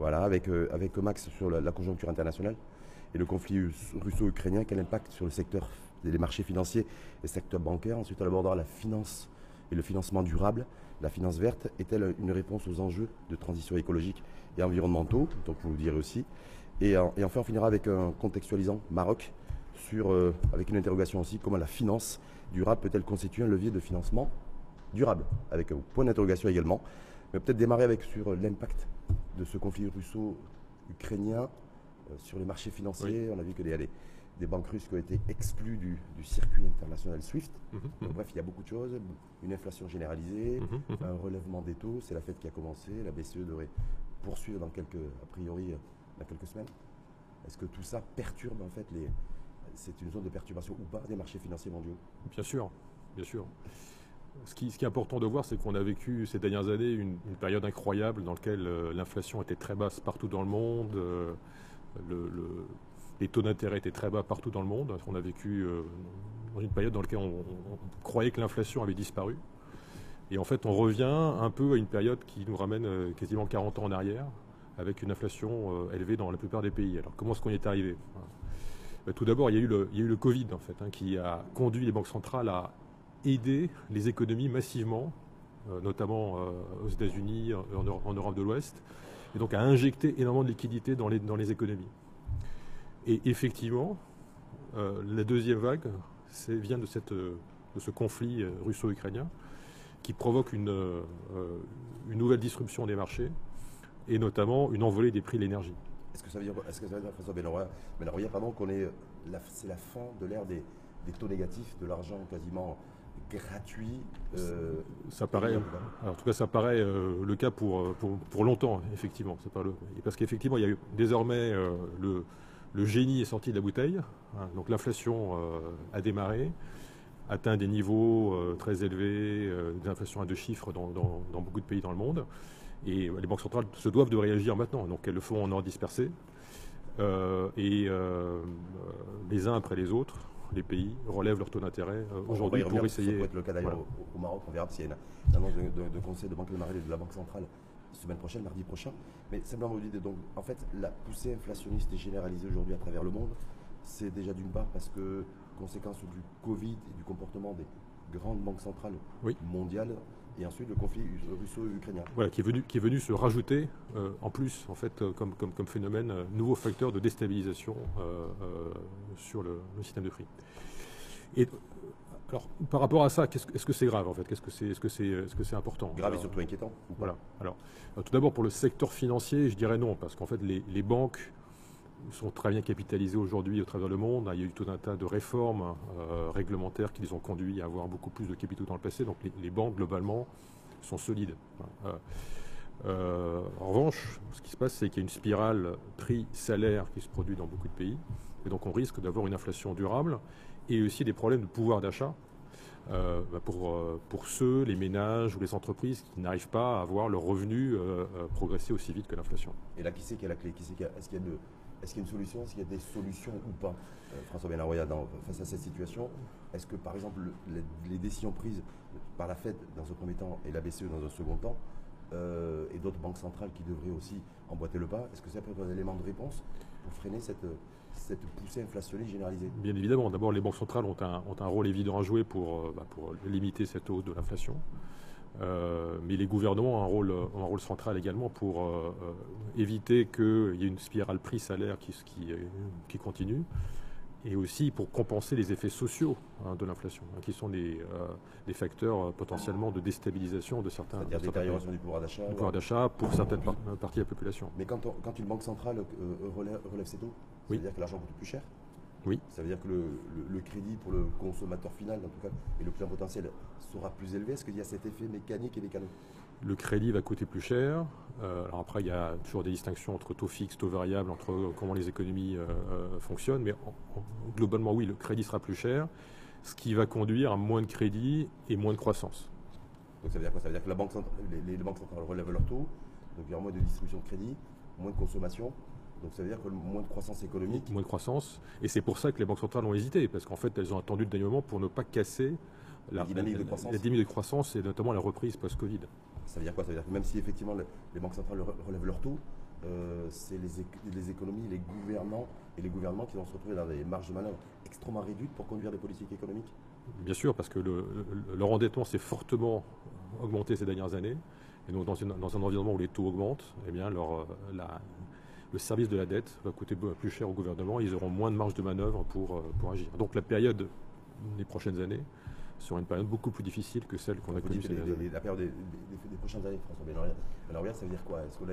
Voilà, avec, euh, avec Max sur la, conjoncture internationale et le conflit russo-ukrainien, quel impact sur le secteur des marchés financiers et secteur bancaire? Ensuite, on abordera la finance et le financement durable. La finance verte est-elle une réponse aux enjeux de transition écologique et environnementaux? Donc, vous le direz aussi. Et, en- et enfin, on finira avec un contextualisant Maroc, euh, avec une interrogation aussi comment la finance durable peut-elle constituer un levier de financement durable? Avec un point d'interrogation également. Mais peut-être démarrer avec sur euh, l'impact de ce conflit russo-ukrainien euh, sur les marchés financiers. On a vu que des, des- des banques russes qui ont été exclues du, du circuit international SWIFT. Mhm, Donc, bref, il y a beaucoup de choses. Une inflation généralisée, mhm. un relèvement des taux, c'est la fête qui a commencé. La BCE devrait poursuivre dans quelques, a priori, euh, dans quelques semaines. Est-ce que tout ça perturbe en fait les. C'est une zone de perturbation ou pas des marchés financiers mondiaux? Bien sûr, bien sûr. Ce qui, est important de voir, c'est qu'on a vécu ces dernières années une, période incroyable dans laquelle euh, l'inflation était très basse partout dans le monde, euh, le- le- les taux d'intérêt étaient très bas partout dans le monde. On a vécu euh, dans une période dans laquelle on, croyait que l'inflation avait disparu. Et en fait, on revient un peu à une période qui nous ramène quasiment 40 ans en arrière, avec une inflation élevée dans la plupart des pays. Alors comment est-ce qu'on y est arrivé? Tout d'abord, il y a eu le, il y a eu le Covid, en fait, hein, qui a conduit les banques centrales à aider les économies massivement, euh, notamment euh, aux États-Unis, en, Europe- de l'Ouest, et donc à injecter énormément de liquidités dans les, dans les économies. Et effectivement, euh, la deuxième vague vient de, cette, de ce conflit russo-ukrainien qui provoque une, une nouvelle disruption des marchés et notamment une envolée des prix de l'énergie. Est-ce que ça veut dire, est-ce que ça veut dire François qu'on est, c'est la fin de l'ère des, des taux négatifs, de l'argent quasiment gratuit euh, Ça paraît, alors, en tout cas, ça paraît euh, le cas pour, euh, pour, pour longtemps, effectivement. C'est pas le, parce qu'effectivement, il y a eu désormais euh, le, le génie est sorti de la bouteille. hein, donc l'inflation a démarré, atteint des niveaux très élevés, euh, d'inflation à deux chiffres dans, dans- dans beaucoup de pays dans le monde. Et les banques centrales se doivent de réagir maintenant. Donc elles le font en ordre dispersé. Et les uns après les autres, les pays relèvent leur taux d'intérêt euh, aujourd'hui pour Ça essayer. pourrait être le cas d'ailleurs Voilà. au, Maroc. On verra s'il y a une, une annonce de, de- de conseil de banque de Marais et de la Banque centrale semaine prochaine, mardi prochain. Mais simplement vous dites donc, en fait, la poussée inflationniste est généralisée aujourd'hui à travers le monde. C'est déjà d'une part parce que conséquence du Covid et du comportement des grandes banques centrales Oui. mondiales, et ensuite le conflit russo-ukrainien. Voilà, qui est venu, qui est venu se rajouter euh, en plus, en fait, euh, comme, comme, comme phénomène, euh, nouveau facteur de déstabilisation euh, sur le, le système de prix. Et alors, par rapport à ça, qu'est-ce que- est-ce que c'est grave en fait? Qu'est-ce que c'est, est-ce que c'est, est-ce que c'est important? Grave et surtout inquiétant. Voilà. Alors, tout d'abord pour le secteur financier, je dirais non, parce qu'en fait, les, les banques sont très bien capitalisées aujourd'hui au travers le monde. Il y a eu tout un tas de réformes euh, réglementaires qui les ont conduits à avoir beaucoup plus de capitaux dans le passé. Donc, les, banques globalement sont solides. Voilà. Euh, euh, en revanche, ce qui se passe, c'est qu'il y a une spirale prix-salaire qui se produit dans beaucoup de pays. Et donc, on risque d'avoir une inflation durable et aussi des problèmes de pouvoir d'achat bah, pour, pour ceux, les ménages ou les entreprises qui n'arrivent pas à avoir leurs revenus progresser aussi vite que l'inflation. Et là, qui c'est qui a la clé? Est-ce qu'il y, a de- est-ce qu'il y a une solution Est-ce qu'il y a des solutions ou pas Euh, François Benaroya, face à cette situation, est-ce que par exemple le- les, décisions prises par la Fed dans un premier temps et la BCE dans un second temps, euh, et d'autres banques centrales qui devraient aussi emboîter le pas, est-ce que ça peut être un élément de réponse pour freiner cette, poussée inflationniste généralisée? Bien évidemment, d'abord, les banques centrales ont un, rôle évident à jouer euh, bah, pour limiter cette hausse de l'inflation. Euh, mais les gouvernements ont un rôle, ont un rôle central également pour euh, euh, éviter qu'il y ait une spirale prix-salaire qui, qui, qui continue et aussi pour compenser les effets sociaux hein, de l'inflation, hein, qui sont des, euh, des facteurs potentiellement de déstabilisation de certains, C'est-à-dire détérioration du pouvoir d'achat. Du ou- pouvoir d'achat pour certaines par- parties de la population. Mais quand, on- quand une banque centrale relève, relève ses taux, ça Oui. veut dire que l'argent coûte plus cher Oui. Ça veut dire que le, le- le crédit pour le consommateur final, en tout cas, et le client potentiel sera plus élevé. Est-ce qu'il y a cet effet mécanique et mécanique Le crédit va coûter plus cher. Euh, alors après, il y a toujours des distinctions entre taux fixe, taux variable, entre comment les économies euh, euh, fonctionnent. Mais en- en- globalement, oui, le crédit sera plus cher, ce qui va conduire à moins de crédit et moins de croissance. Donc ça veut dire quoi? Ça veut dire que la banque centrale- les, les banques centrales relèvent leur taux, donc il y aura moins de distribution de crédit, moins de consommation. Donc ça veut dire que moins de croissance économique. Moins de croissance. Et c'est pour ça que les banques centrales ont hésité, parce qu'en fait, elles ont attendu le dernier moment pour ne pas casser La dynamique de croissance. la de croissance et notamment la reprise post-Covid. Ça veut dire quoi? Ça veut dire que même si effectivement le- les banques centrales re- relèvent leur taux, euh, c'est les, économies, les gouvernants et les gouvernements qui vont se retrouver dans des marges de manœuvre extrêmement réduites pour conduire des politiques économiques Bien sûr, parce que le, leur endettement s'est fortement augmenté ces dernières années. Et donc, dans, dans, un environnement où les taux augmentent, eh bien, leur, la, le service de la dette va coûter plus cher au gouvernement. Ils auront moins de marge de manœuvre pour, euh, pour agir. Donc, la période des prochaines années sera une période beaucoup plus difficile que celle qu'on a connue ces dernières années. La période des, prochaines années, François Benaria, ça veut dire quoi? Est-ce que,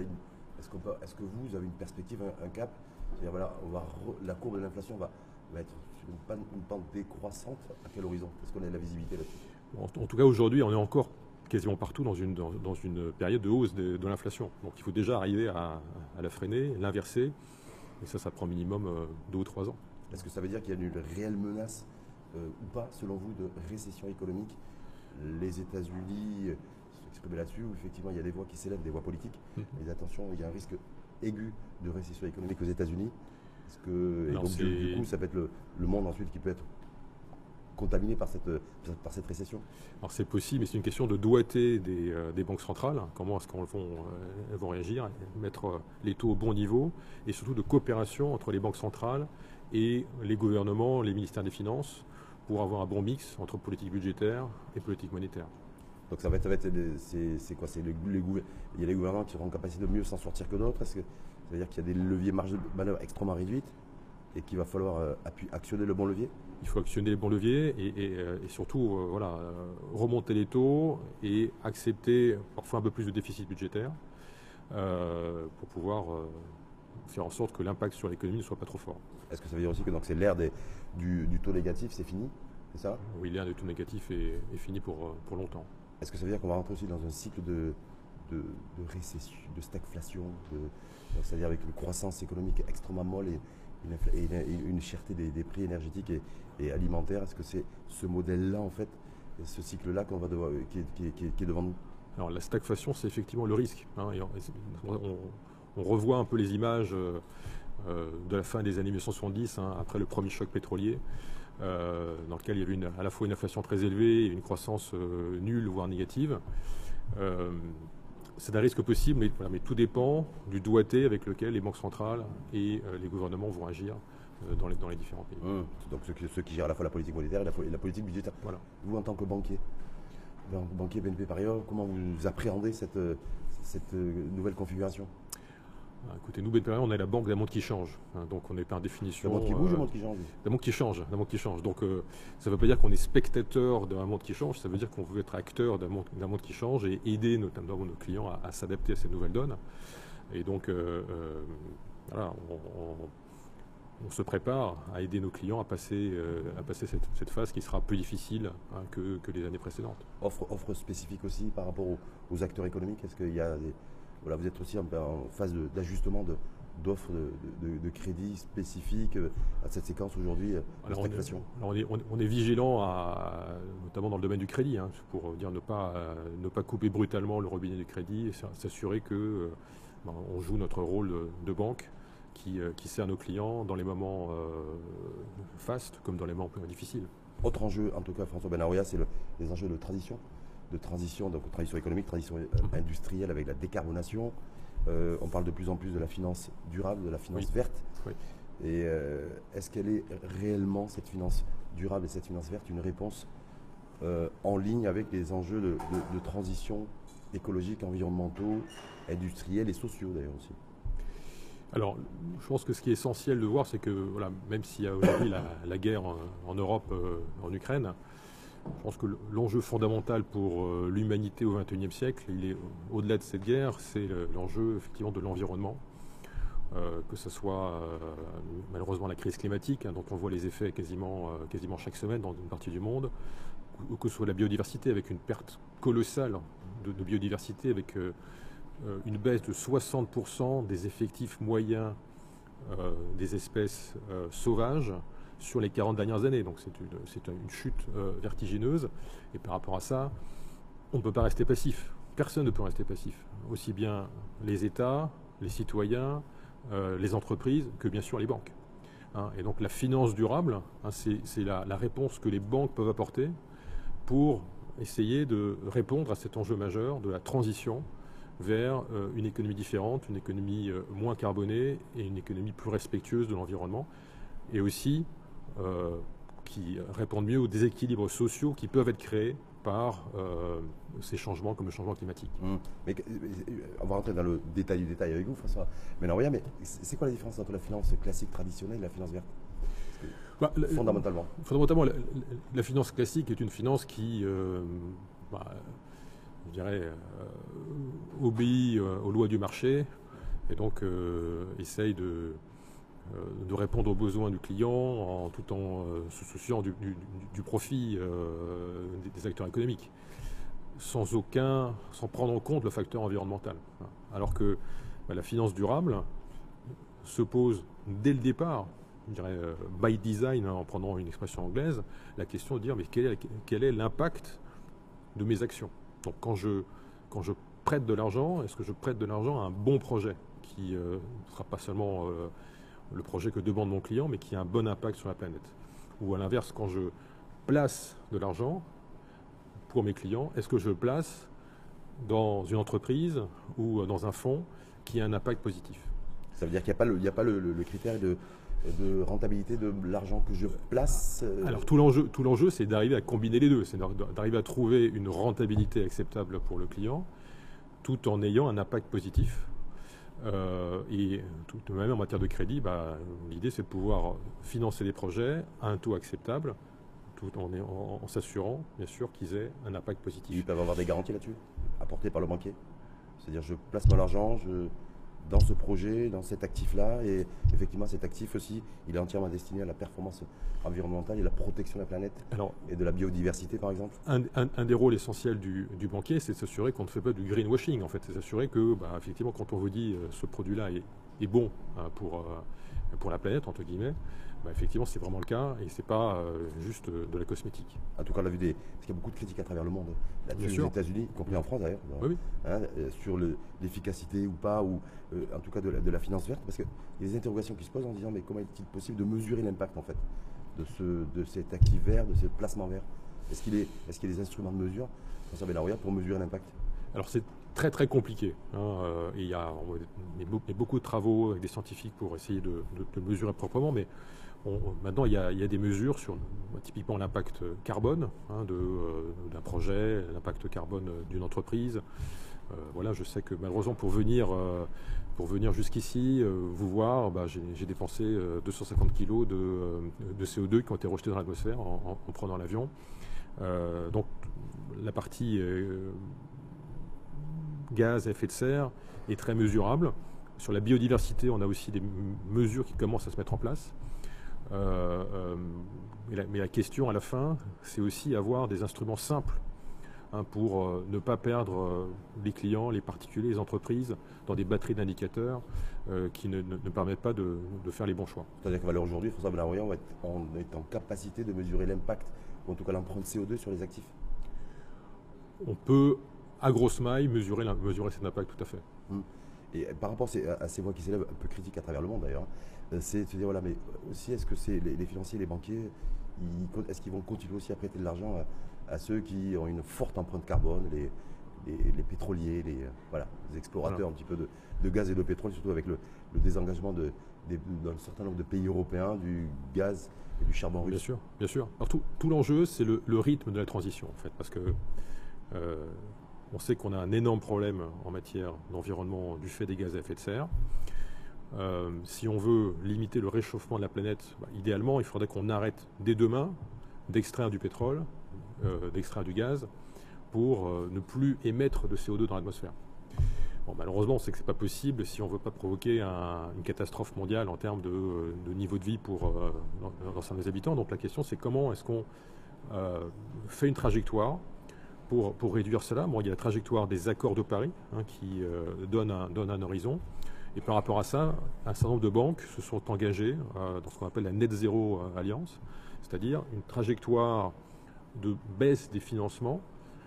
est que, vous avez une perspective, un, cap? C'est-à-dire, voilà, on va la courbe de l'inflation va, va, être sur une, une pente décroissante. À quel horizon? Est-ce qu'on a de la visibilité là-dessus? En, tout cas, aujourd'hui, on est encore quasiment partout dans une, dans, une période de hausse de, l'inflation. Donc il faut déjà arriver à, la freiner, l'inverser. Et ça, ça prend minimum euh, deux ou trois ans. Est-ce que ça veut dire qu'il y a une réelle menace euh, ou pas, selon vous, de récession économique? Les États-Unis s'exprimer là-dessus, où effectivement il y a des voix qui s'élèvent, des voix politiques. Mmh. Mais attention, il y a un risque aigu de récession économique aux États-Unis. Est-ce que, et donc, du, coup, ça peut être le, le monde ensuite qui peut être contaminés par cette, par cette récession Alors c'est possible, mais c'est une question de doigté des, euh, des banques centrales. Comment est-ce qu'elles vont, euh, vont réagir, mettre euh, les taux au bon niveau, et surtout de coopération entre les banques centrales et les gouvernements, les ministères des Finances, pour avoir un bon mix entre politique budgétaire et politique monétaire. Donc ça va être, c'est quoi C'est les, il y a les gouvernements qui auront capacité de mieux s'en sortir que d'autres. Est-ce que ça veut dire qu'il y a des leviers marge de manœuvre extrêmement réduites et qu'il va falloir actionner le bon levier? Il faut actionner les bons leviers et, euh, surtout euh, voilà, euh, remonter les taux et accepter parfois un peu plus de déficit budgétaire pour pouvoir faire en sorte que l'impact sur l'économie ne soit pas trop fort. Est-ce que ça veut dire aussi que c'est l'ère du, du, taux négatif, c'est fini C'est ça? Oui, l'ère du taux négatif est, fini pour, pour longtemps. Est-ce que ça veut dire qu'on va rentrer aussi dans un cycle de, de, récession, de stagflation, c'est-à-dire avec une croissance économique extrêmement molle et, une, cherté des, prix énergétiques et, alimentaires. Est-ce que c'est ce modèle-là, en fait, ce cycle-là qui, est devant nous? Alors la stagflation, c'est effectivement le risque. Hein, on, revoit un peu les images euh, euh, de la fin des années 1970, hein, après le premier choc pétrolier. Euh, dans lequel il y avait une, à la fois une inflation très élevée et une croissance nulle, voire négative c'est un risque possible, mais, mais, tout dépend du doigté avec lequel les banques centrales et euh, les gouvernements vont agir euh, dans, les, dans, les, différents pays. Mmh. Donc ceux qui, gèrent à la fois la politique monétaire et la, politique budgétaire. Voilà. Vous, en tant que banquier, banquier BNP Paribas, comment vous appréhendez cette, cette euh, nouvelle configuration? Écoutez, nous, BNP, on est la banque d'un monde qui change. Hein, donc, on n'est par définition. Un monde qui bouge, un monde qui change D'un monde qui change. D'un monde qui change. Donc, euh, ça ne veut pas dire qu'on est spectateur d'un monde qui change. Ça veut dire qu'on veut être acteur d'un monde, monde, qui change et aider notamment nos clients à, s'adapter à ces nouvelles donnes. Et donc, euh, euh, voilà, on, se prépare à aider nos clients à passer, à passer cette, phase qui sera plus difficile hein, que, les années précédentes. Offre, offre spécifique aussi par rapport aux, aux acteurs économiques? Est-ce qu'il y a des voilà, vous êtes aussi en, phase d'ajustement d'offres de, crédit spécifiques euh, à cette séquence aujourd'hui euh, de stagflation on, est, on, est, vigilant, notamment dans le domaine du crédit, hein, pour dire ne pas, euh, ne pas couper brutalement le robinet du crédit et s'assurer que ben, on joue notre rôle de, banque qui, sert nos clients dans les moments fastes comme dans les moments plus difficiles. Autre enjeu, en tout cas François Benaroya, c'est les enjeux de transition de transition, donc transition économique, transition euh, industrielle avec la décarbonation. Euh, on parle de plus en plus de la finance durable, de la finance verte. Et euh, est-ce qu'elle est réellement, cette finance durable et cette finance verte, une réponse en ligne avec les enjeux de, transition écologique, environnementaux, industriels et sociaux d'ailleurs aussi? Alors, je pense que ce qui est essentiel de voir, c'est que voilà, même s'il y a aujourd'hui la, guerre en, Europe, en Ukraine, je pense que l'enjeu fondamental pour euh, l'humanité au XXIe siècle, il est au-delà de cette guerre, c'est l'enjeu effectivement de l'environnement. Euh, que ce soit euh, malheureusement la crise climatique, hein, dont on voit les effets quasiment, chaque semaine dans une partie du monde, ou que ce soit la biodiversité, avec une perte colossale de biodiversité, avec une baisse de 60% des effectifs moyens des espèces sauvages, sur les 40 dernières années. Donc c'est une, chute euh, vertigineuse. Et par rapport à ça, on ne peut pas rester passif. Personne ne peut rester passif. Aussi bien les États, les citoyens, euh, les entreprises, que bien sûr les banques. Hein. et donc la finance durable, hein, c'est la, réponse que les banques peuvent apporter pour essayer de répondre à cet enjeu majeur de la transition vers une économie différente, une économie moins carbonée et une économie plus respectueuse de l'environnement, et aussi qui répondent mieux aux déséquilibres sociaux qui peuvent être créés par ces changements comme le changement climatique. Mmh. Mais, on va rentrer dans le détail du détail avec vous, François. Mais non, mais c'est quoi la différence entre la finance classique traditionnelle et la finance verte? Bah, Fondamentalement. Fondamentalement, la, finance classique est une finance qui, euh, bah, je dirais, euh, obéit euh, aux lois du marché et donc essaye de, de, répondre aux besoins du client en, tout en se souciant du, profit des, acteurs économiques, sans prendre en compte le facteur environnemental. Alors que bah, la finance durable se pose dès le départ je dirais, euh, by design, hein, en prenant une expression anglaise, la question de dire mais quel est, l'impact de mes actions? Donc quand je, prête de l'argent, est-ce que je prête de l'argent à un bon projet qui ne euh, sera pas seulement euh, le projet que demande mon client, mais qui a un bon impact sur la planète Ou à l'inverse, quand je place de l'argent pour mes clients, est-ce que je le place dans une entreprise ou dans un fonds qui a un impact positif? Ça veut dire qu'il n'y a pas le critère de de rentabilité de l'argent que je place euh, Alors tout l'enjeu, tout l'enjeu, c'est d'arriver à combiner les deux, c'est d'arriver à trouver une rentabilité acceptable pour le client, tout en ayant un impact positif. Euh, et tout de même en matière de crédit, bah, l'idée c'est de pouvoir financer des projets à un taux acceptable, tout en, en s'assurant bien sûr qu'ils aient un impact positif. Ils peuvent avoir des garanties là-dessus, apportées par le banquier. C'est-à-dire je place mon argent, je dans ce projet, dans cet actif-là. Et effectivement, cet actif aussi, il est entièrement destiné à la performance environnementale et la protection de la planète et de la biodiversité, par exemple. Un, des rôles essentiels du, banquier, c'est de s'assurer qu'on ne fait pas du greenwashing. En fait, c'est s'assurer que, bah, effectivement, quand on vous dit euh, ce produit-là est, bon hein, pour, euh, pour la planète, entre guillemets, bah, effectivement, c'est vraiment le cas et c'est pas euh, juste de la cosmétique. En tout cas, on l'a vu des. Parce qu'il y a beaucoup de critiques à travers le monde, là-dessus, aux États-Unis, y compris en France d'ailleurs, hein, euh, sur l'efficacité ou pas, ou euh, en tout cas de la, finance verte, parce qu'il y a des interrogations qui se posent en disant mais comment est-il possible de mesurer l'impact en fait de, ce, de cet actif vert, de ce placement vert? Est-ce qu'il est, est qu'il y a des instruments de mesure, François Bellaroya, pour mesurer l'impact? Alors c'est très très compliqué. Hein, il y a, beaucoup de travaux avec des scientifiques pour essayer de, de mesurer proprement, mais maintenant, il y, a, des mesures sur typiquement l'impact carbone hein, euh, d'un projet, l'impact carbone d'une entreprise. Euh, voilà, je sais que malheureusement, pour venir, euh, pour venir jusqu'ici, vous voir, bah, j'ai dépensé 250 kg de, CO2 qui ont été rejetés dans l'atmosphère en, prenant l'avion. donc, la partie gaz à effet de serre est très mesurable. Sur la biodiversité, on a aussi des mesures qui commencent à se mettre en place. Euh, euh, mais, la, question à la fin, c'est aussi avoir des instruments simples hein, pour euh, ne pas perdre les clients, les particuliers, les entreprises dans des batteries d'indicateurs qui ne, permettent pas de, faire les bons choix. C'est-à-dire qu'à aujourd'hui, François Benaroyan, on est en capacité de mesurer l'impact, ou en tout cas l'empreinte CO2 sur les actifs? On peut, à grosse maille, mesurer, mesurer cet impact tout à fait. Hum. Et par rapport à ces voix qui s'élèvent, un peu critiques à travers le monde d'ailleurs, c'est de se dire, voilà, mais aussi, est-ce que c'est les, financiers, les banquiers, est-ce qu'ils vont continuer aussi à prêter de l'argent à, ceux qui ont une forte empreinte carbone, les, les, pétroliers, les, voilà, les explorateurs un petit peu de, gaz et de pétrole, surtout avec le, désengagement de, d'un certain nombre de pays européens du gaz et du charbon russe Bien sûr, bien sûr. Alors tout, tout l'enjeu, c'est le, rythme de la transition, en fait, parce que euh, on sait qu'on a un énorme problème en matière d'environnement du fait des gaz à effet de serre. Euh, si on veut limiter le réchauffement de la planète, bah, idéalement, il faudrait qu'on arrête dès demain d'extraire du pétrole, euh, d'extraire du gaz, pour euh, ne plus émettre de CO2 dans l'atmosphère. Malheureusement, on sait que ce n'est pas possible si on ne veut pas provoquer une catastrophe mondiale en termes de, niveau de vie pour l'ensemble des habitants. Donc la question, c'est comment est-ce qu'on fait une trajectoire pour, réduire cela? Bon, il y a la trajectoire des accords de Paris hein, qui donne un horizon. Et par rapport à ça, un certain nombre de banques se sont engagées euh, dans ce qu'on appelle la Net Zero euh, Alliance, c'est-à-dire une trajectoire de baisse des financements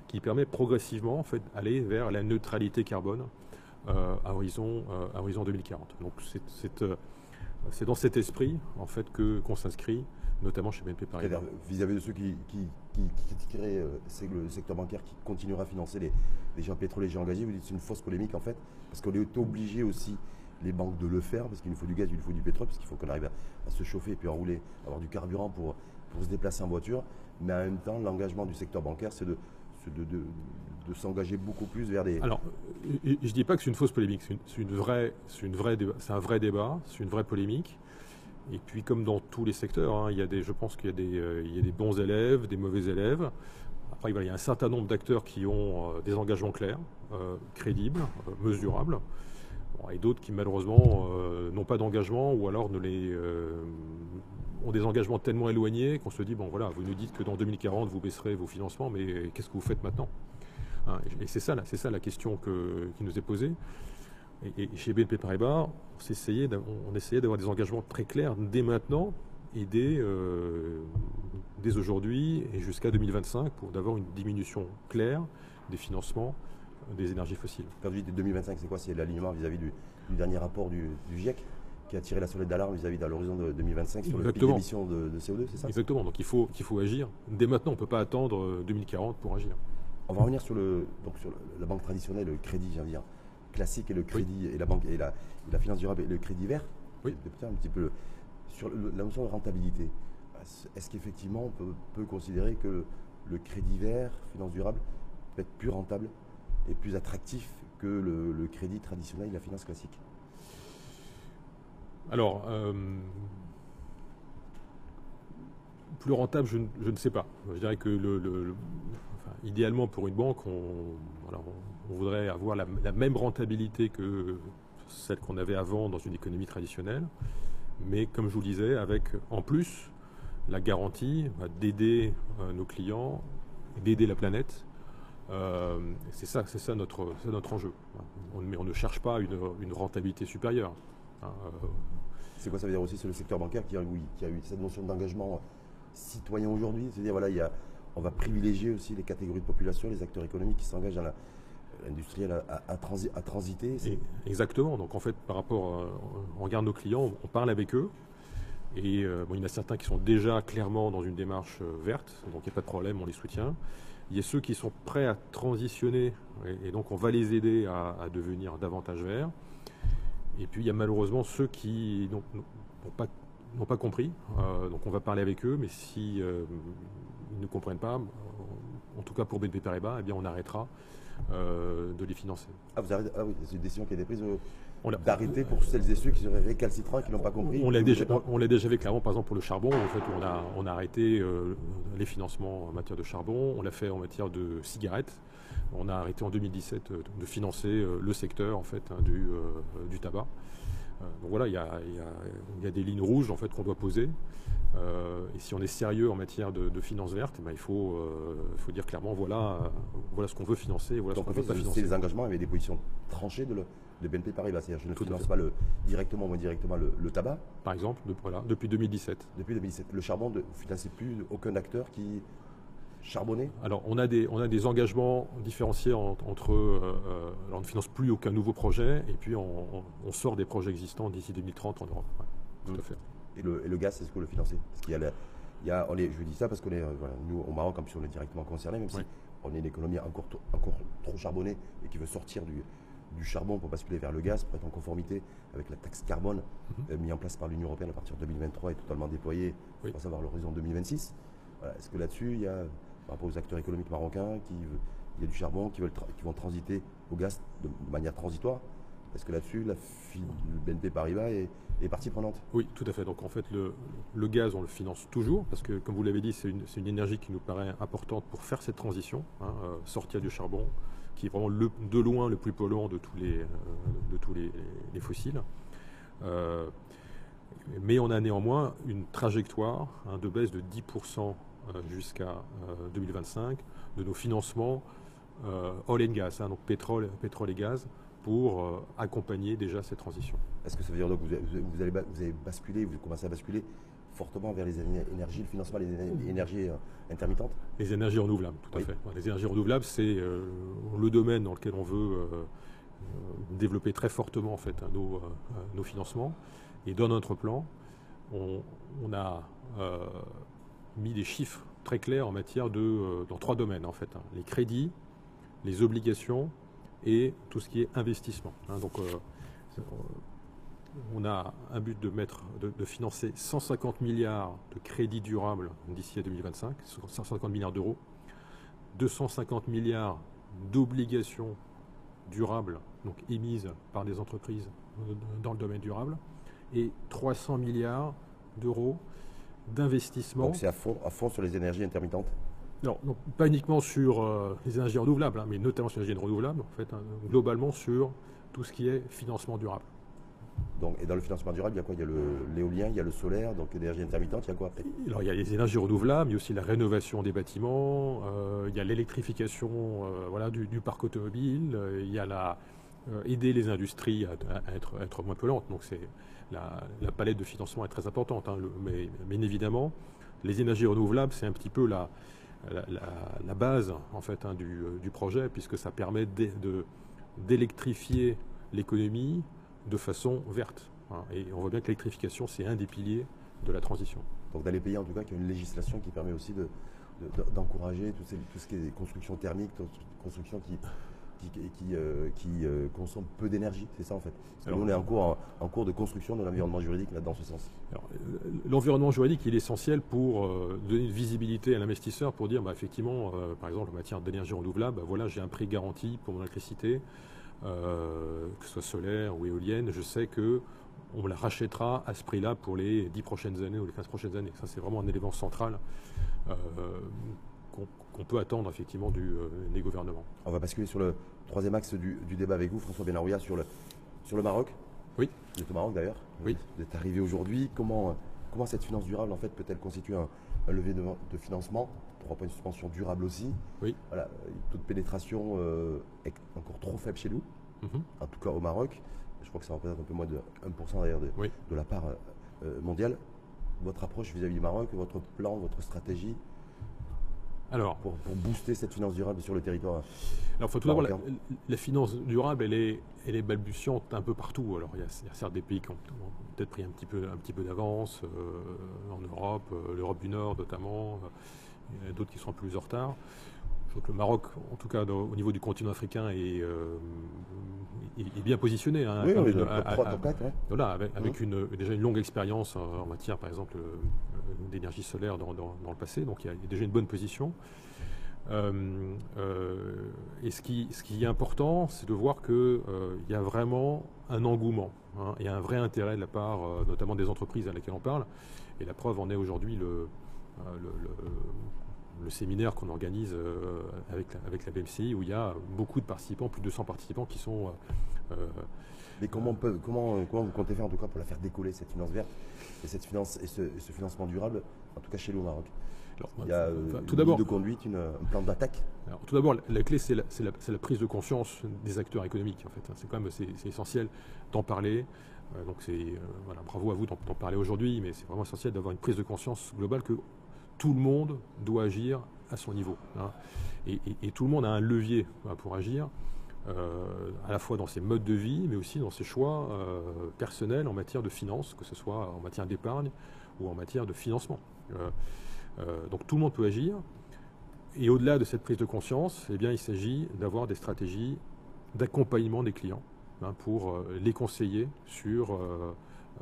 qui permet progressivement en fait, d'aller vers la neutralité carbone euh, à, horizon, horizon 2040. Donc c'est dans cet esprit en fait, qu'on s'inscrit notamment chez BNP Paribas. Vis-à-vis de ceux qui, qui, critiqueraient euh, le secteur bancaire qui continuera à financer les, les géants pétroliers les géants gaziers, vous dites que c'est une fausse polémique en fait, parce qu'on est obligé aussi les banques de le faire, parce qu'il nous faut du gaz, il nous faut du pétrole, parce qu'il faut qu'on arrive à, se chauffer et puis enrouler, avoir du carburant pour, pour se déplacer en voiture. Mais en même temps, l'engagement du secteur bancaire, c'est de, de, de, s'engager beaucoup plus vers des. Alors, je ne dis pas que c'est une fausse polémique, c'est une, un vrai débat, c'est une vraie polémique. Et puis, comme dans tous les secteurs, hein, il y a des, je pense qu'il y a des, euh, y a des bons élèves, des mauvais élèves. Après, il y a un certain nombre d'acteurs qui ont euh, des engagements clairs, euh, crédibles, mesurables et d'autres qui malheureusement euh, n'ont pas d'engagement ou alors euh, ont des engagements tellement éloignés qu'on se dit bon voilà, vous nous dites que dans 2040 vous baisserez vos financements, mais qu'est-ce que vous faites maintenant hein, Et c'est ça, c'est ça la question qui nous est posée. Et, chez BNP Paribas, on essayait, on essayait d'avoir des engagements très clairs dès maintenant et dès, euh, dès aujourd'hui et jusqu'à 2025 pour d'avoir une diminution claire des financements des énergies fossiles. Quand vous dites 2025, c'est quoi? C'est l'alignement vis-à-vis du, dernier rapport du, GIEC qui a tiré la sonnette d'alarme vis-à-vis de l'horizon de 2025 sur le pic d'émission de, CO2, c'est ça? Exactement, donc il faut, qu'il faut agir. Dès maintenant, on ne peut pas attendre 2040 euh, pour agir. On va revenir sur, le, donc sur la banque traditionnelle, le crédit, j'ai dire, classique et le crédit, et la banque et la, la, finance durable et le crédit vert. Oui. Un petit peu sur la notion de rentabilité. Est-ce qu'effectivement on peut, peut, considérer que le crédit vert, finance durable, peut être plus rentable est plus attractif que le, crédit traditionnel et la finance classique Alors, euh, plus rentable, je, ne sais pas. Je dirais que le, idéalement pour une banque, on, voudrait avoir la, même rentabilité que celle qu'on avait avant dans une économie traditionnelle, mais comme je vous le disais, avec en plus la garantie d'aider euh, nos clients, d'aider la planète euh, c'est ça, c'est ça notre, notre enjeu. On, mais on ne cherche pas une, rentabilité supérieure. Hein, euh. C'est quoi ça veut dire aussi C'est le secteur bancaire qui a, oui, qui a eu cette notion d'engagement citoyen aujourd'hui? C'est-à-dire, voilà, il y a, on va privilégier aussi les catégories de population, les acteurs économiques qui s'engagent dans l'industriel à, à, à, transiter. Exactement. Donc en fait, par rapport, on regarde nos clients, on parle avec eux. Et euh, bon, il y en a certains qui sont déjà clairement dans une démarche verte, donc il n'y a pas de problème, on les soutient. Il y a ceux qui sont prêts à transitionner, et, donc on va les aider à, devenir davantage verts. Et puis il y a malheureusement ceux qui n'ont pas, compris. Euh, donc on va parler avec eux, mais si euh, ils ne comprennent pas, en tout cas pour BNP Paribas, eh bien on arrêtera euh, de les financer. Ah, vous arrêtez, ah oui, c'est une décision qui a été prise d'arrêter pour celles et ceux qui seraient récalcitrants et qui n'ont pas compris On l'a déjà, on, déjà fait clairement, par exemple pour le charbon, en fait, on a, on a arrêté euh, les financements en matière de charbon, on l'a fait en matière de cigarettes, on a arrêté en 2017 euh, de financer euh, le secteur en fait, hein, du, du, tabac. Donc voilà, il y a, y a, des lignes rouges en fait, qu'on doit poser. et si on est sérieux en matière de, finances vertes, eh ben, il faut, faut dire clairement voilà, voilà ce qu'on veut financer et voilà ce qu'on veut pas financer. les engagements avaient des positions tranchées de le, de BNP Paribas. C'est-à-dire je ne finance pas le, directement ou indirectement le, tabac. Par exemple, voilà, depuis 2017. Depuis 2017. Le charbon, vous ne financez plus aucun acteur qui Alors, on a des, on a des engagements différenciés entre. Euh, euh, on ne finance plus aucun nouveau projet et puis on, sort des projets existants d'ici 2030 en Europe. tout à mmh. fait. Et le, et le gaz, c'est ce que vous le financez Parce qu'il y a, il y a on est, Je dis ça parce qu'on est, euh, nous, au Maroc, comme si on est directement concerné, même si on est une économie encore, encore trop charbonnée et qui veut sortir du, du charbon pour basculer vers le gaz, pour être en conformité avec la taxe carbone mhm. euh, mise en place par l'Union européenne à partir de 2023 et totalement déployée, oui. pour savoir l'horizon 2026. Est-ce que là-dessus, il y a, par rapport aux acteurs économiques marocains, qui, il y a du charbon qui, veulent qui vont transiter au gaz de, manière transitoire Est-ce que là-dessus, la BNP Paribas est, partie prenante? Oui, tout à fait. Donc en fait, le, le, gaz, on le finance toujours, parce que comme vous l'avez dit, c'est une, une, énergie qui nous paraît importante pour faire cette transition, hein, euh, sortir du charbon, qui est vraiment de loin le plus polluant de tous les, euh, de tous les, fossiles. Euh, mais on a néanmoins une trajectoire hein, de baisse de 10% euh, jusqu'à 2025 de nos financements oil and gas, hein, donc pétrole, pétrole et gaz, pour accompagner déjà cette transition. Est-ce que ça veut dire que vous, vous, allez, vous avez basculé, vous commencez à basculer fortement vers les énergies, le financement des énergies euh, intermittentes? Les énergies renouvelables, tout à fait. Les énergies renouvelables, c'est euh, le domaine dans lequel on veut euh, développer très fortement en fait, hein, nos, nos, financements. Et dans notre plan, on, a mis des chiffres très clairs en matière de dans trois domaines en fait hein. les crédits, les obligations et tout ce qui est investissement. Hein. donc on a un but de, mettre, de, financer 150 milliards de crédits durables d'ici à 2025, 150 milliards d'euros, 250 milliards d'obligations durables, donc émises par des entreprises dans le domaine durable, et 300 milliards d'euros d'investissement. Donc c'est à fond, à fond sur les énergies intermittentes? Non, pas uniquement sur euh, les énergies renouvelables, hein, mais notamment sur les énergies renouvelables, en fait, hein, globalement sur tout ce qui est financement durable. Donc, et dans le financement durable, il y a quoi? Il y a l'éolien, il y a le solaire, donc l'énergie intermittente, il y a quoi après? Alors, il y a les énergies renouvelables, il y a aussi la rénovation des bâtiments, euh, il y a l'électrification euh, voilà, du, parc automobile, il y a la, aider les industries à, être, être, moins polluantes. Donc, c'est la, palette de financement est très importante. Hein, mais bien évidemment, les énergies renouvelables, c'est un petit peu la, base en fait, hein, du, du, projet, puisque ça permet d'électrifier l'économie, de façon verte. Hein. Et on voit bien que l'électrification, c'est un des piliers de la transition. Donc dans les pays, en tout cas, qui a une législation qui permet aussi d'encourager tout, ce qui est construction thermique, construction qui, qui, euh, euh, consomme peu d'énergie, c'est ça en fait. nous, on est en cours, en, cours de construction de l'environnement juridique là, dans ce sens. Euh, l'environnement juridique, il est essentiel pour donner une visibilité à l'investisseur, pour dire, bah, effectivement, par exemple, en matière d'énergie renouvelable, bah, voilà, j'ai un prix garanti pour mon électricité. Euh, que ce soit solaire ou éolienne, je sais que on la rachètera à ce prix-là pour les 10 prochaines années ou les 15 prochaines années. Ça, c'est vraiment un élément central euh, qu'on peut attendre effectivement du, euh, des gouvernements. On va basculer sur le troisième axe du, débat avec vous, François Benarouia, sur le, sur le Maroc. Oui. Vous êtes au Maroc d'ailleurs. Oui. Vous êtes arrivé aujourd'hui. Comment, comment cette finance durable en fait peut-elle constituer un, un levier de, de financement trois points de suspension durable aussi. Oui. Voilà, taux de pénétration euh, est encore trop faible chez nous, mhm. en tout cas au Maroc. Je crois que ça représente un peu moins de 1% d'ailleurs de, de, la part euh, euh, mondiale. Votre approche vis-à-vis du Maroc, votre plan, votre stratégie alors, pour, booster cette finance durable sur le territoire Alors, faut tout d'abord, la, finance durable, elle est, elle est balbutiante un peu partout. Alors, il y a, certes des pays qui ont, peut-être pris un petit peu, un petit peu d'avance, en Europe, l'Europe du Nord notamment, il y en a d'autres qui sont plus en retard. Je crois que le Maroc, en tout cas au niveau du continent africain, est, euh, bien positionné. Hein, oui, oui, Voilà, avec, une, déjà une longue expérience en, matière, par exemple, euh, d'énergie solaire dans, le passé, donc il y a déjà une bonne position. Euh, et ce qui, ce qui est important, c'est de voir qu'il y a vraiment un engouement hein, et un vrai intérêt de la part notamment des entreprises à laquelle on parle. Et la preuve en est aujourd'hui le, le, le séminaire qu'on organise euh, avec, avec la BMCI où il y a beaucoup de participants, plus de 100 participants qui sont. Euh, euh, Mais comment, peut, comment, comment vous comptez faire en tout cas pour la faire décoller cette finance verte et cette finance et ce, financement durable, en tout cas chez nous au Maroc? Il y a tout une de conduite, une, un plan d'attaque. Tout d'abord, la clé, c'est la, la, prise de conscience des acteurs économiques. En fait, c'est quand même c'est, essentiel d'en parler. donc c'est voilà, bravo à vous d'en, parler aujourd'hui, mais c'est vraiment essentiel d'avoir une prise de conscience globale que tout le monde doit agir à son niveau. Hein. Et, tout le monde a un levier hein, pour agir, euh, à la fois dans ses modes de vie, mais aussi dans ses choix euh, personnels en matière de finances, que ce soit en matière d'épargne ou en matière de financement. Euh, donc tout le monde peut agir. Et au-delà de cette prise de conscience, eh bien, il s'agit d'avoir des stratégies d'accompagnement des clients hein, pour les conseiller sur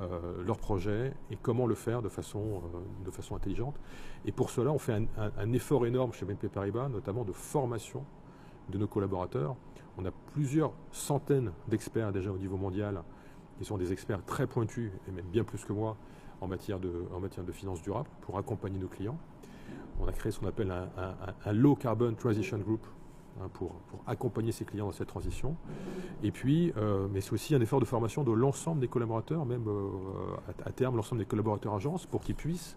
euh, leur projet et comment le faire de façon, euh, de façon intelligente. Et pour cela, on fait un, effort énorme chez BNP Paribas, notamment de formation de nos collaborateurs. On a plusieurs centaines d'experts déjà au niveau mondial, qui sont des experts très pointus, et même bien plus que moi, en matière de, en matière de finances durables, pour accompagner nos clients. On a créé ce qu'on appelle un, un Low Carbon Transition Group, Hein, pour, accompagner ses clients dans cette transition. Et puis, euh, mais c'est aussi un effort de formation de l'ensemble des collaborateurs, même euh, à, terme l'ensemble des collaborateurs agences, pour qu'ils puissent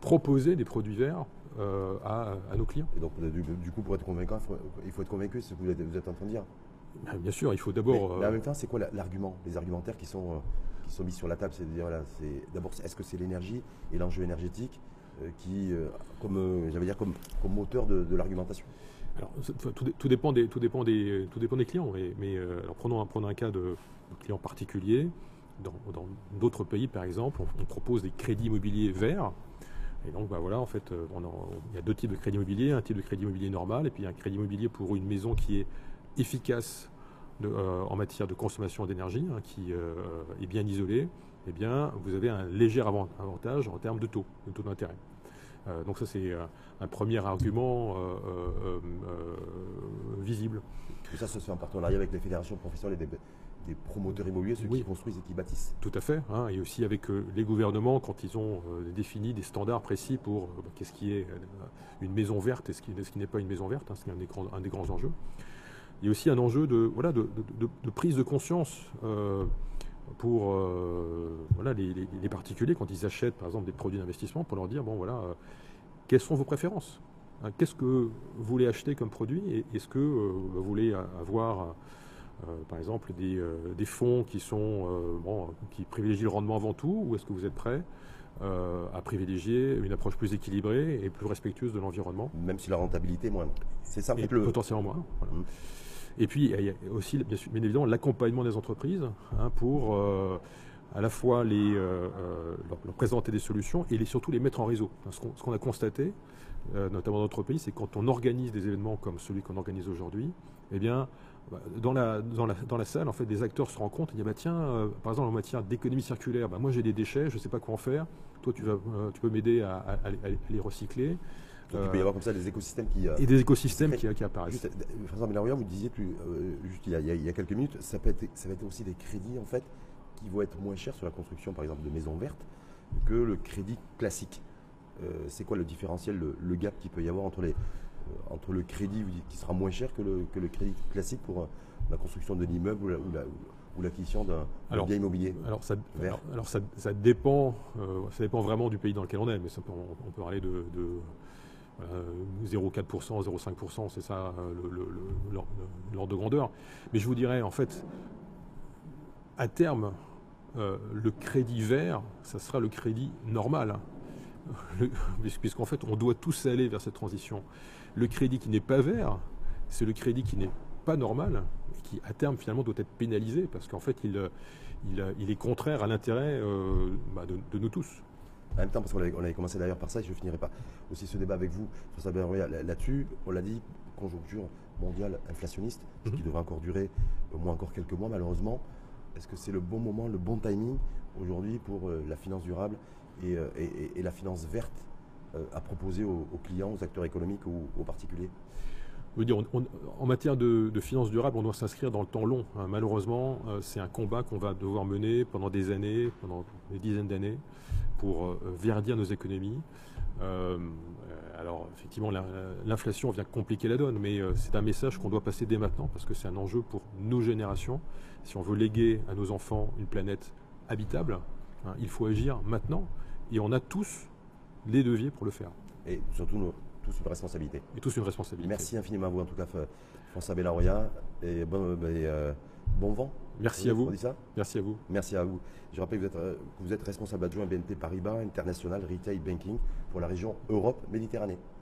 proposer des produits verts euh, à, nos clients. Et donc, du, coup, pour être convaincant, il faut, être convaincu, c'est ce que vous êtes, en train de dire. Ben, bien sûr, il faut d'abord. Mais, en même temps, c'est quoi l'argument, les argumentaires qui sont, qui sont mis sur la table? C'est dire, voilà, d'abord, est-ce que c'est l'énergie et l'enjeu énergétique qui, comme, j'allais dire, comme, comme moteur de, de l'argumentation? Alors, tout, dépend des, tout, dépend des, tout dépend des clients. Mais, euh, alors prenons, un, un cas de, client particulier. dans d'autres pays, par exemple, on, propose des crédits immobiliers verts. Et donc, bah voilà, en fait, euh, il y a deux types de crédits immobiliers. Un type de crédit immobilier normal et puis un crédit immobilier pour une maison qui est efficace euh, en matière de consommation d'énergie, hein, qui est bien isolée. Eh bien, vous avez un léger avantage en termes de taux, de taux d'intérêt. Donc ça, c'est un premier argument visible. Et ça, ça se fait en partenariat avec les fédérations professionnelles des, des promoteurs immobiliers, ceux qui construisent et qui bâtissent. Tout à fait, hein, et aussi avec euh, les gouvernements quand ils ont euh, défini des standards précis pour euh, bah, qu'est-ce qui est une maison verte et ce qui, n'est pas une maison verte, hein, c'est un, un, des grands enjeux. Il y a aussi un enjeu de, voilà, de, prise de conscience pour voilà, les, particuliers quand ils achètent par exemple des produits d'investissement, pour leur dire, bon voilà, quelles sont vos préférences hein, Qu'est-ce que vous voulez acheter comme produit Est-ce que vous voulez avoir euh, par exemple des, euh, des, fonds qui, sont, euh, bon, qui privilégient le rendement avant tout, ou est-ce que vous êtes prêt à privilégier une approche plus équilibrée et plus respectueuse de l'environnement? Même si la rentabilité est moindre. C'est ça, le... potentiellement moins. Mmh. Et puis, il y a aussi, bien, évidemment, l'accompagnement des entreprises hein, pour à la fois les, leur, présenter des solutions et les, surtout les mettre en réseau. Ce qu'on a constaté, notamment dans notre pays, c'est quand on organise des événements comme celui qu'on organise aujourd'hui, eh bien, bah, dans la, dans, la, dans la, salle, en fait, des acteurs se rendent compte et disent bah, tiens, euh, par exemple, en matière d'économie circulaire, bah, moi j'ai des déchets, je ne sais pas quoi en faire. Toi, tu, vas, euh, tu peux m'aider à, les recycler. Il peut y avoir comme ça des écosystèmes qui. Euh, et des écosystèmes qui, qui, apparaissent. Juste, François Mélarouillard, vous disiez plus, juste il y, a, il y, a, quelques minutes, ça, peut être, ça va être aussi des crédits en fait qui vont être moins chers sur la construction, par exemple, de maisons vertes que le crédit classique. c'est quoi le différentiel, le, le gap qu'il peut y avoir entre les, euh, entre le crédit qui sera moins cher que le, que le crédit classique pour euh, la construction d'un immeuble ou l'acquisition d'un bien immobilier Alors, ça, alors, ça, ça, dépend, euh, ça dépend vraiment du pays dans lequel on est, mais on, peut parler de, 0,4%, 0,5%, c'est ça l'ordre de grandeur. Mais je vous dirais, en fait, à terme, le crédit vert, ça sera le crédit normal. Puisqu'en fait, on doit tous aller vers cette transition. Le crédit qui n'est pas vert, c'est le crédit qui n'est pas normal, qui à terme finalement doit être pénalisé, parce qu'en fait, il, est contraire à l'intérêt euh, bah, de, nous tous. En même temps, parce qu'on avait, commencé d'ailleurs par ça, et je ne finirai pas aussi ce débat avec vous, là-dessus, on l'a dit, conjoncture mondiale inflationniste, ce qui mhm. devrait encore durer au moins encore quelques mois malheureusement. Est-ce que c'est le bon moment, le bon timing aujourd'hui pour euh, la finance durable euh, et, la finance verte euh, à proposer aux, clients, aux acteurs économiques ou aux particuliers? En matière de, finances durables, on doit s'inscrire dans le temps long. Hein. Malheureusement, euh, c'est un combat qu'on va devoir mener pendant des années, pendant des dizaines d'années, pour verdir nos économies. alors, effectivement, l'inflation vient compliquer la donne, mais c'est un message qu'on doit passer dès maintenant, parce que c'est un enjeu pour nos générations. Si on veut léguer à nos enfants une planète habitable, hein, il faut agir maintenant. Et on a tous les leviers pour le faire. Et surtout, nous, tous une responsabilité. Et tous une responsabilité. Merci infiniment à vous, en tout cas, François Bellaroya. Et bon, ben, euh, bon vent. Merci à vous. ça Merci à vous. Merci à vous. Je rappelle que vous êtes, euh, que vous êtes responsable adjoint BNP Paribas International Retail Banking pour la région Europe-Méditerranée.